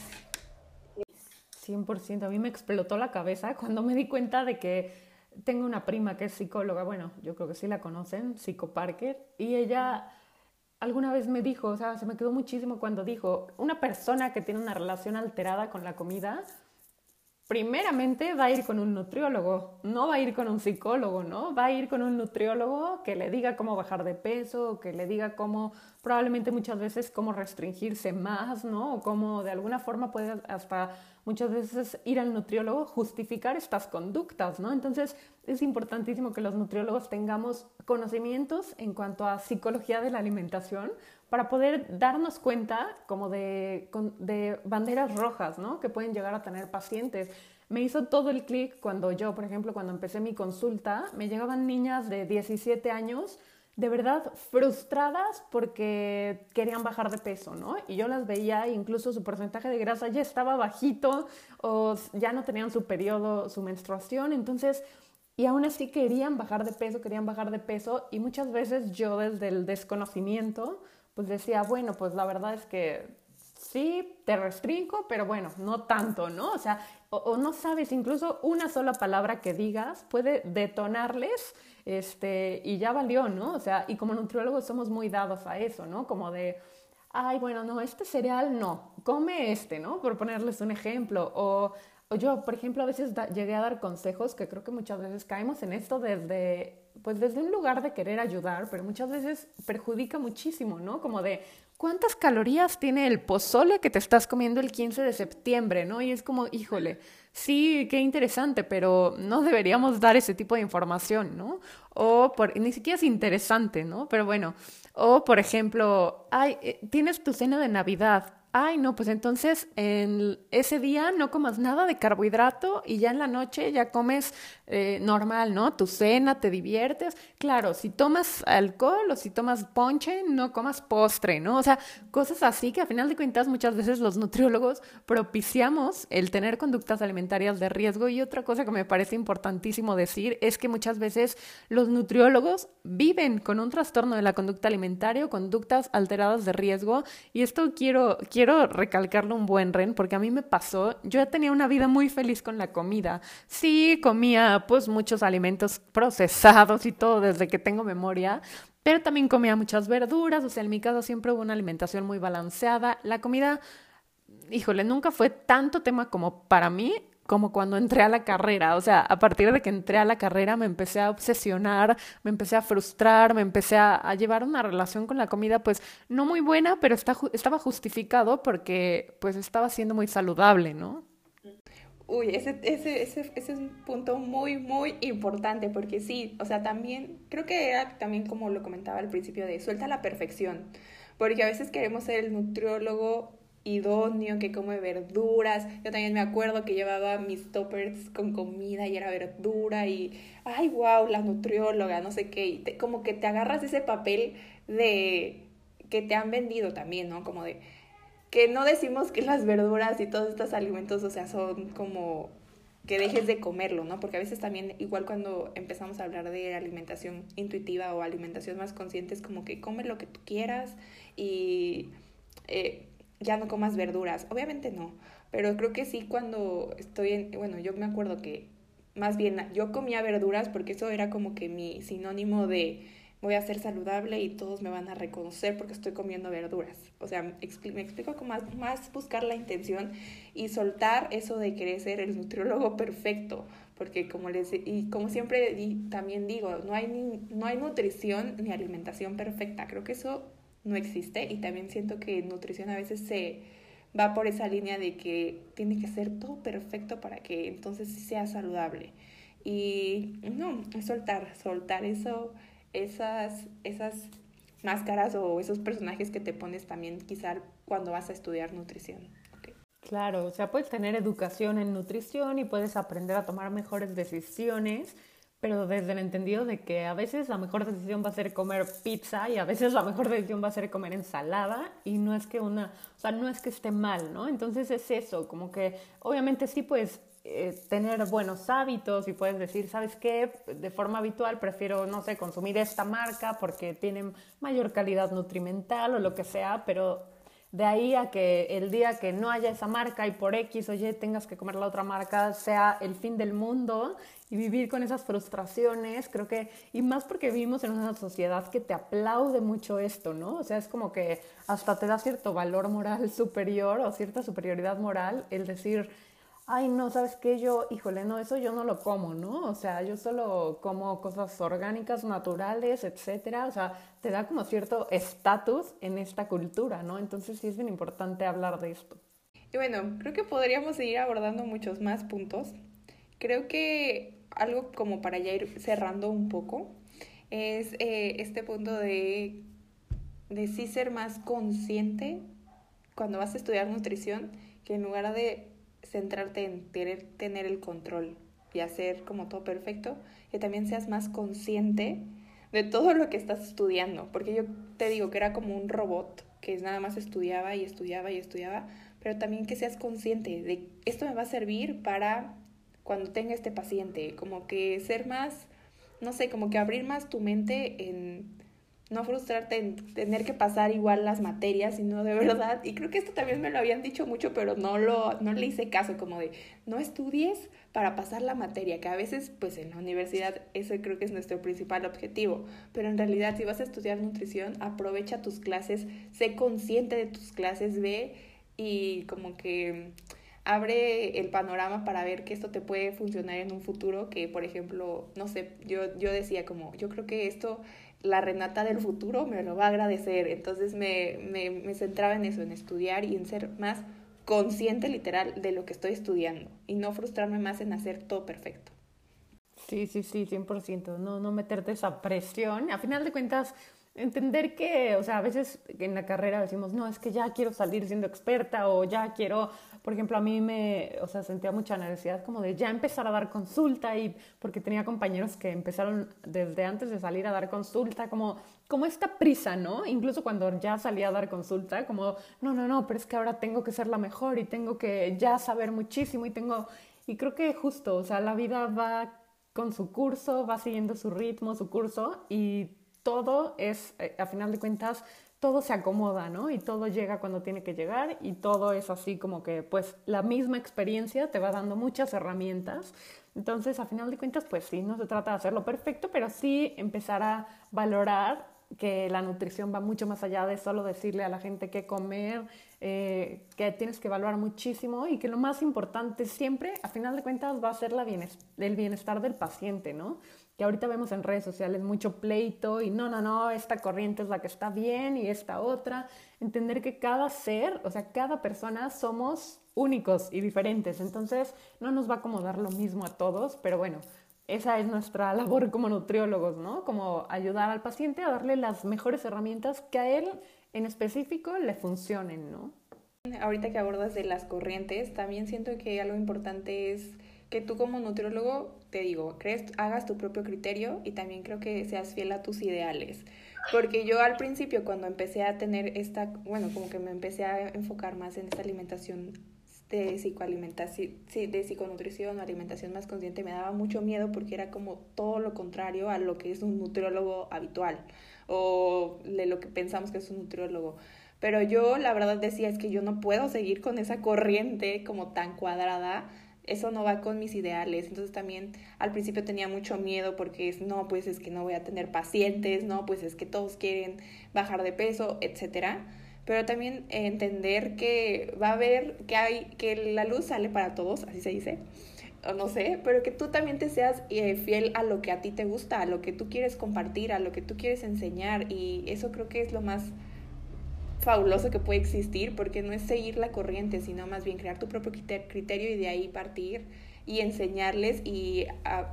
100%, a mí me explotó la cabeza cuando me di cuenta de que tengo una prima que es psicóloga, bueno, yo creo que sí la conocen, Psico Parker, y ella alguna vez me dijo, o sea, se me quedó muchísimo cuando dijo, una persona que tiene una relación alterada con la comida, primeramente va a ir con un nutriólogo, no va a ir con un psicólogo, ¿no? Va a ir con un nutriólogo que le diga cómo bajar de peso, que le diga cómo, probablemente muchas veces cómo restringirse más, ¿no? O cómo de alguna forma puede hasta muchas veces ir al nutriólogo justificar estas conductas, ¿no? Entonces es importantísimo que los nutriólogos tengamos conocimientos en cuanto a psicología de la alimentación para poder darnos cuenta como de, de banderas rojas, ¿no? Que pueden llegar a tener pacientes. Me hizo todo el clic cuando yo, por ejemplo, cuando empecé mi consulta, me llegaban niñas de 17 años de verdad frustradas porque querían bajar de peso, ¿no? Y yo las veía, incluso su porcentaje de grasa ya estaba bajito o ya no tenían su periodo, su menstruación, entonces, y aún así querían bajar de peso, querían bajar de peso y muchas veces yo desde el desconocimiento, pues decía, bueno, pues la verdad es que sí, te restringo, pero bueno, no tanto, ¿no? O sea, o, no sabes, incluso una sola palabra que digas puede detonarles este, y ya valió, ¿no? O sea, y como nutriólogos somos muy dados a eso, ¿no? Como de, ay, bueno, no, este cereal no, come este, ¿no? Por ponerles un ejemplo. O, o yo, por ejemplo, a veces llegué a dar consejos que creo que muchas veces caemos en esto desde, pues desde un lugar de querer ayudar, pero muchas veces perjudica muchísimo, ¿no? Como de, ¿cuántas calorías tiene el pozole que te estás comiendo el 15 de septiembre, ¿no? Y es como, híjole, sí, qué interesante, pero no deberíamos dar ese tipo de información, ¿no? O por, ni siquiera es interesante, ¿no? Pero bueno, o por ejemplo, ay, eh, tienes tu cena de Navidad, ay, no, pues entonces en ese día no comas nada de carbohidrato y ya en la noche ya comes eh, normal, ¿no? Tu cena, te diviertes. Claro, si tomas alcohol o si tomas ponche, no comas postre, ¿no? O sea, cosas así que a final de cuentas muchas veces los nutriólogos propiciamos el tener conductas alimentarias de riesgo. Y otra cosa que me parece importantísimo decir es que muchas veces los nutriólogos viven con un trastorno de la conducta alimentaria o conductas alteradas de riesgo. Y esto quiero quiero recalcarlo un buen ren porque a mí me pasó, yo tenía una vida muy feliz con la comida. Sí, comía pues muchos alimentos procesados y todo desde que tengo memoria, pero también comía muchas verduras, o sea, en mi casa siempre hubo una alimentación muy balanceada. La comida, híjole, nunca fue tanto tema como para mí, como cuando entré a la carrera. O sea, a partir de que entré a la carrera me empecé a obsesionar, me empecé a frustrar, me empecé a, llevar una relación con la comida, pues no muy buena, pero está, estaba justificado porque pues estaba siendo muy saludable, ¿no? Uy, ese, ese, ese, ese, es un punto muy, muy importante, porque sí, o sea, también, creo que era también como lo comentaba al principio de suelta la perfección, porque a veces queremos ser el nutriólogo idóneo, que come verduras. Yo también me acuerdo que llevaba mis toppers con comida y era verdura y, ay, wow, la nutrióloga, no sé qué. Y como que te agarras ese papel de que te han vendido también, ¿no? Como de que no decimos que las verduras y todos estos alimentos, o sea, son como que dejes de comerlo, ¿no? Porque a veces también, igual cuando empezamos a hablar de alimentación intuitiva o alimentación más consciente, es como que come lo que tú quieras y eh, ya no comas verduras. Obviamente no, pero creo que sí cuando estoy en, bueno, yo me acuerdo que más bien yo comía verduras porque eso era como que mi sinónimo de voy a ser saludable y todos me van a reconocer porque estoy comiendo verduras. O sea, me explico más, más buscar la intención y soltar eso de querer ser el nutriólogo perfecto, porque como les y como siempre también digo, no hay ni, no hay nutrición ni alimentación perfecta. Creo que eso no existe y también siento que nutrición a veces se va por esa línea de que tiene que ser todo perfecto para que entonces sea saludable. Y no, es soltar, soltar eso, esas, esas máscaras o esos personajes que te pones también quizá cuando vas a estudiar nutrición. Claro, o sea, puedes tener educación en nutrición y puedes aprender a tomar mejores decisiones, pero desde el entendido de que a veces la mejor decisión va a ser comer pizza y a veces la mejor decisión va a ser comer ensalada y no es que una, o sea, no es que esté mal, ¿no? Entonces es eso, como que obviamente sí puedes eh, tener buenos hábitos y puedes decir, ¿sabes qué? De forma habitual prefiero, no sé, consumir esta marca porque tiene mayor calidad nutrimental o lo que sea, pero de ahí a que el día que no haya esa marca y por X o Y tengas que comer la otra marca sea el fin del mundo y vivir con esas frustraciones, creo que, y más porque vivimos en una sociedad que te aplaude mucho esto, ¿no? O sea, es como que hasta te da cierto valor moral superior o cierta superioridad moral el decir, ay, no, ¿sabes qué? Yo, híjole, no, eso yo no lo como, ¿no? O sea, yo solo como cosas orgánicas, naturales, etcétera. O sea, te da como cierto estatus en esta cultura, ¿no? Entonces sí es bien importante hablar de esto. Y bueno, creo que podríamos seguir abordando muchos más puntos. Creo que algo como para ya ir cerrando un poco es eh, este punto de, de sí ser más consciente cuando vas a estudiar nutrición, que en lugar de centrarte en querer tener el control y hacer como todo perfecto, que también seas más consciente de todo lo que estás estudiando, porque yo te digo que era como un robot que nada más estudiaba y estudiaba y estudiaba, pero también que seas consciente de esto me va a servir para cuando tenga este paciente, como que ser más, no sé, como que abrir más tu mente en no frustrarte en tener que pasar igual las materias, sino de verdad, y creo que esto también me lo habían dicho mucho, pero no, lo, no le hice caso, como de, no estudies para pasar la materia, que a veces, pues en la universidad, ese creo que es nuestro principal objetivo, pero en realidad si vas a estudiar nutrición, aprovecha tus clases, sé consciente de tus clases, ve y como que abre el panorama para ver que esto te puede funcionar en un futuro, que por ejemplo, no sé, yo, yo decía como, yo creo que esto la Renata del futuro me lo va a agradecer. Entonces me, me, me, centraba en eso, en estudiar y en ser más consciente literal de lo que estoy estudiando y no frustrarme más en hacer todo perfecto. Sí, sí, sí, 100%. No, no meterte esa presión. A final de cuentas, entender que, o sea, a veces en la carrera decimos, no, es que ya quiero salir siendo experta o ya quiero, por ejemplo, a mí me, o sea, sentía mucha necesidad como de ya empezar a dar consulta y porque tenía compañeros que empezaron desde antes de salir a dar consulta, como, como esta prisa, ¿no? Incluso cuando ya salía a dar consulta, como, no, no, no, pero es que ahora tengo que ser la mejor y tengo que ya saber muchísimo y tengo, y creo que justo, o sea, la vida va con su curso, va siguiendo su ritmo, su curso y todo es, eh, a final de cuentas, todo se acomoda, ¿no? Y todo llega cuando tiene que llegar y todo es así como que, pues, la misma experiencia te va dando muchas herramientas. Entonces, a final de cuentas, pues sí, no se trata de hacerlo perfecto, pero sí empezar a valorar que la nutrición va mucho más allá de solo decirle a la gente qué comer, eh, que tienes que evaluar muchísimo y que lo más importante siempre, a final de cuentas, va a ser la el bienestar del paciente, ¿no? Que ahorita vemos en redes sociales mucho pleito y no, no, no, esta corriente es la que está bien y esta otra. Entender que cada ser, o sea, cada persona somos únicos y diferentes, entonces no nos va a acomodar lo mismo a todos, pero bueno, esa es nuestra labor como nutriólogos, ¿no? Como ayudar al paciente a darle las mejores herramientas que a él en específico le funcionen, ¿no? Ahorita que abordas de las corrientes, también siento que algo importante es que tú como nutriólogo, te digo, crees, hagas tu propio criterio y también creo que seas fiel a tus ideales. Porque yo al principio cuando empecé a tener esta, bueno, como que me empecé a enfocar más en esta alimentación de psicoalimentación, de psiconutrición o alimentación más consciente, me daba mucho miedo porque era como todo lo contrario a lo que es un nutriólogo habitual o de lo que pensamos que es un nutriólogo. Pero yo la verdad decía es que yo no puedo seguir con esa corriente como tan cuadrada eso no va con mis ideales. Entonces también al principio tenía mucho miedo porque es, no, pues es que no voy a tener pacientes, no, pues es que todos quieren bajar de peso, etcétera. Pero también entender que va a haber, que hay, que la luz sale para todos, así se dice, o no sé, pero que tú también te seas eh, fiel a lo que a ti te gusta, a lo que tú quieres compartir, a lo que tú quieres enseñar y eso creo que es lo más fabuloso que puede existir, porque no es seguir la corriente, sino más bien crear tu propio criterio y de ahí partir y enseñarles y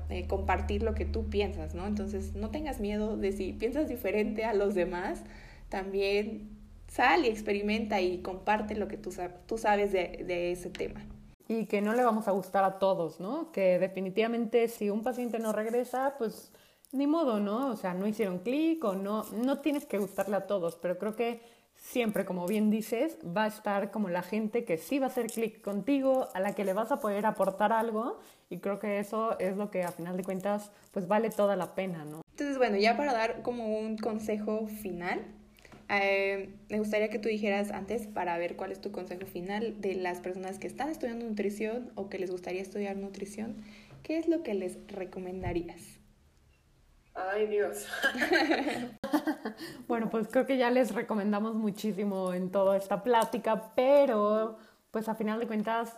eh, compartir lo que tú piensas, ¿no? Entonces, no tengas miedo de si piensas diferente a los demás, también sal y experimenta y comparte lo que tú, tú sabes de, de ese tema. y que no le vamos a gustar a todos, ¿no? Que definitivamente si un paciente no regresa, pues ni modo, ¿no? O sea, no hicieron clic o no, no tienes que gustarle a todos, pero creo que siempre, como bien dices, va a estar como la gente que sí va a hacer clic contigo, a la que le vas a poder aportar algo y creo que eso es lo que a final de cuentas pues vale toda la pena, ¿no? Entonces, bueno, ya para dar como un consejo final, eh, me gustaría que tú dijeras antes para ver cuál es tu consejo final de las personas que están estudiando nutrición o que les gustaría estudiar nutrición. ¿Qué es lo que les recomendarías? Ay, Dios. bueno, pues creo que ya les recomendamos muchísimo en toda esta plática, pero pues a final de cuentas,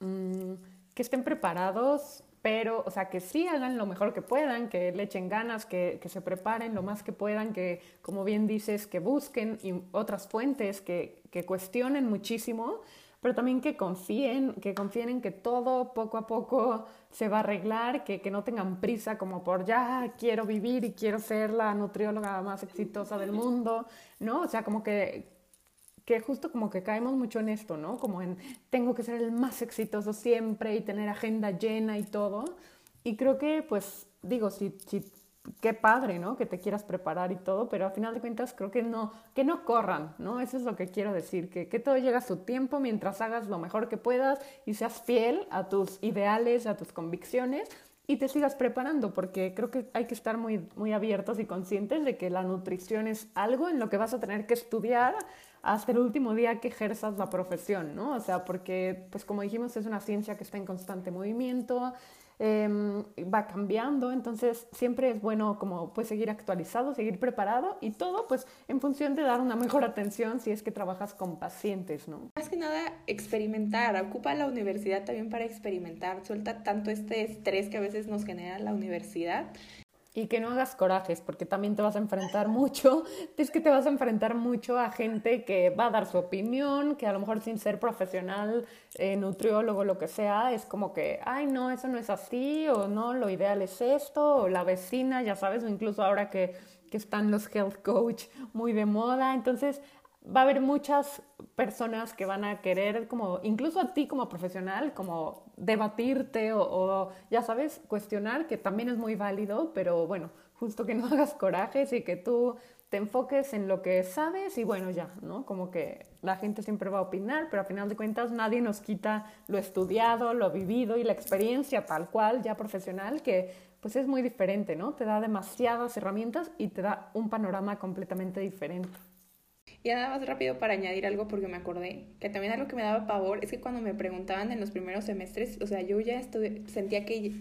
mmm, que estén preparados pero, o sea, que sí hagan lo mejor que puedan, que le echen ganas, que, que se preparen lo más que puedan, que, como bien dices, que busquen otras fuentes, que, que cuestionen muchísimo, pero también que confíen, que confíen en que todo poco a poco se va a arreglar, que, que no tengan prisa como por ya quiero vivir y quiero ser la nutrióloga más exitosa del mundo, ¿no? O sea, como que, que justo como que caemos mucho en esto, ¿no? Como en tengo que ser el más exitoso siempre y tener agenda llena y todo. Y creo que, pues, digo, si, si qué padre, ¿no? Que te quieras preparar y todo, pero al final de cuentas creo que no, que no corran, ¿no? Eso es lo que quiero decir, que, que todo llega a su tiempo mientras hagas lo mejor que puedas y seas fiel a tus ideales, a tus convicciones y te sigas preparando, porque creo que hay que estar muy, muy abiertos y conscientes de que la nutrición es algo en lo que vas a tener que estudiar hasta el último día que ejerzas la profesión, ¿no? O sea, porque, pues como dijimos, es una ciencia que está en constante movimiento, em, va cambiando, entonces siempre es bueno como pues seguir actualizado, seguir preparado y todo pues en función de dar una mejor atención si es que trabajas con pacientes, ¿no? Más que nada experimentar, ocupa la universidad también para experimentar, suelta tanto este estrés que a veces nos genera la universidad y que no hagas corajes, porque también te vas a enfrentar mucho, es que te vas a enfrentar mucho a gente que va a dar su opinión, que a lo mejor sin ser profesional, eh, nutriólogo, lo que sea, es como que, ay, no, eso no es así, o no, lo ideal es esto, o la vecina, ya sabes, o incluso ahora que, que están los health coach muy de moda, entonces va a haber muchas personas que van a querer, como incluso a ti como profesional, como debatirte o, ya sabes, cuestionar, que también es muy válido, pero bueno, justo que no hagas corajes y que tú te enfoques en lo que sabes y bueno, ya, ¿no? Como que la gente siempre va a opinar, pero a final de cuentas nadie nos quita lo estudiado, lo vivido y la experiencia tal cual, ya profesional, que pues es muy diferente, ¿no? Te da demasiadas herramientas y te da un panorama completamente diferente. Y nada más rápido para añadir algo porque me acordé que también algo que me daba pavor es que cuando me preguntaban en los primeros semestres, o sea, yo ya estuve, sentía que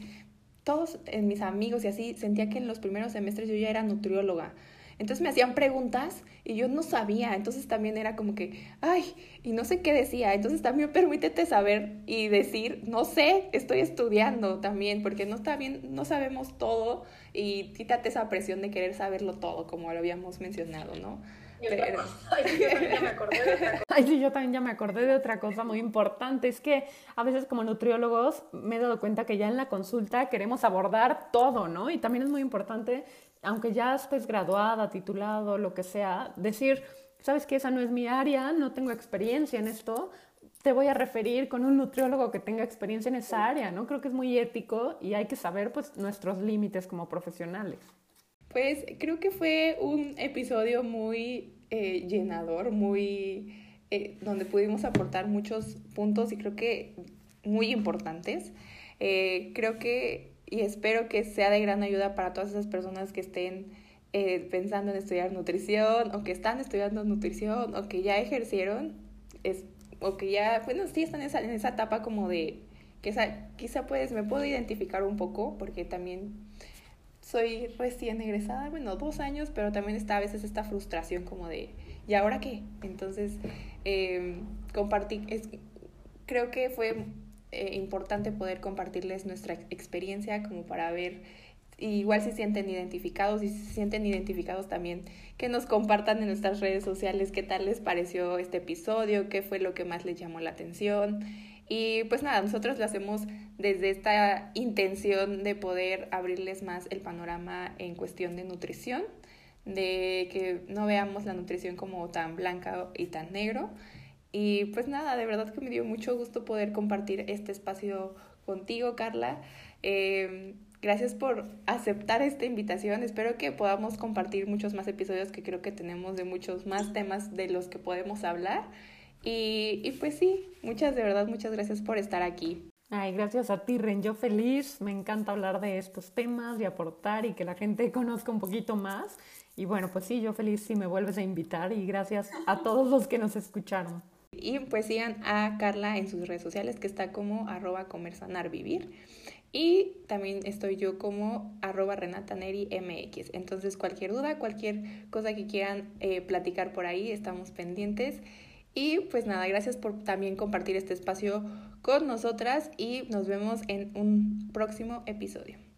todos en mis amigos y así, sentía que en los primeros semestres yo ya era nutrióloga. Entonces me hacían preguntas y yo no sabía, entonces también era como que, ay, y no sé qué decía, entonces también permítete saber y decir, no sé, estoy estudiando también, porque no está bien, no sabemos todo y quítate esa presión de querer saberlo todo, como lo habíamos mencionado, ¿no? Ay, yo también ya me acordé de otra cosa. Ay, sí, yo también ya me acordé de otra cosa muy importante. Es que a veces como nutriólogos me he dado cuenta que ya en la consulta queremos abordar todo, ¿no? Y también es muy importante, aunque ya estés graduada, titulado, lo que sea, decir, sabes que esa no es mi área, no tengo experiencia en esto, te voy a referir con un nutriólogo que tenga experiencia en esa área, ¿no? Creo que es muy ético y hay que saber pues nuestros límites como profesionales. Pues creo que fue un episodio muy eh, llenador, muy eh, donde pudimos aportar muchos puntos y creo que muy importantes. Eh, creo que y espero que sea de gran ayuda para todas esas personas que estén pensando en estudiar nutrición o que están estudiando nutrición o que ya ejercieron es, o que ya, bueno, sí están en esa, en esa etapa como de que esa, quizá pues me puedo identificar un poco porque también soy recién egresada, bueno, dos años, pero también está a veces esta frustración como de, ¿y ahora qué? Entonces, eh, compartir, es, creo que fue eh, importante poder compartirles nuestra experiencia como para ver, igual si sienten identificados y si se sienten identificados también, que nos compartan en nuestras redes sociales qué tal les pareció este episodio, qué fue lo que más les llamó la atención. Y pues nada, nosotros lo hacemos desde esta intención de poder abrirles más el panorama en cuestión de nutrición, de que no veamos la nutrición como tan blanca y tan negro. Y pues nada, de verdad que me dio mucho gusto poder compartir este espacio contigo, Carla. Eh, gracias por aceptar esta invitación. Espero que podamos compartir muchos más episodios que creo que tenemos de muchos más temas de los que podemos hablar. Y, y pues sí, muchas, de verdad, muchas gracias por estar aquí. Ay, gracias a ti, Ren. Yo feliz. Me encanta hablar de estos temas y aportar y que la gente conozca un poquito más. Y bueno, pues sí, yo feliz si me vuelves a invitar y gracias a todos los que nos escucharon. Y pues sigan a Carla en sus redes sociales, que está como arroba. Y también estoy yo como arroba MX. Entonces cualquier duda, cualquier cosa que quieran eh, platicar por ahí, estamos pendientes. Y pues nada, gracias por también compartir este espacio con nosotras y nos vemos en un próximo episodio.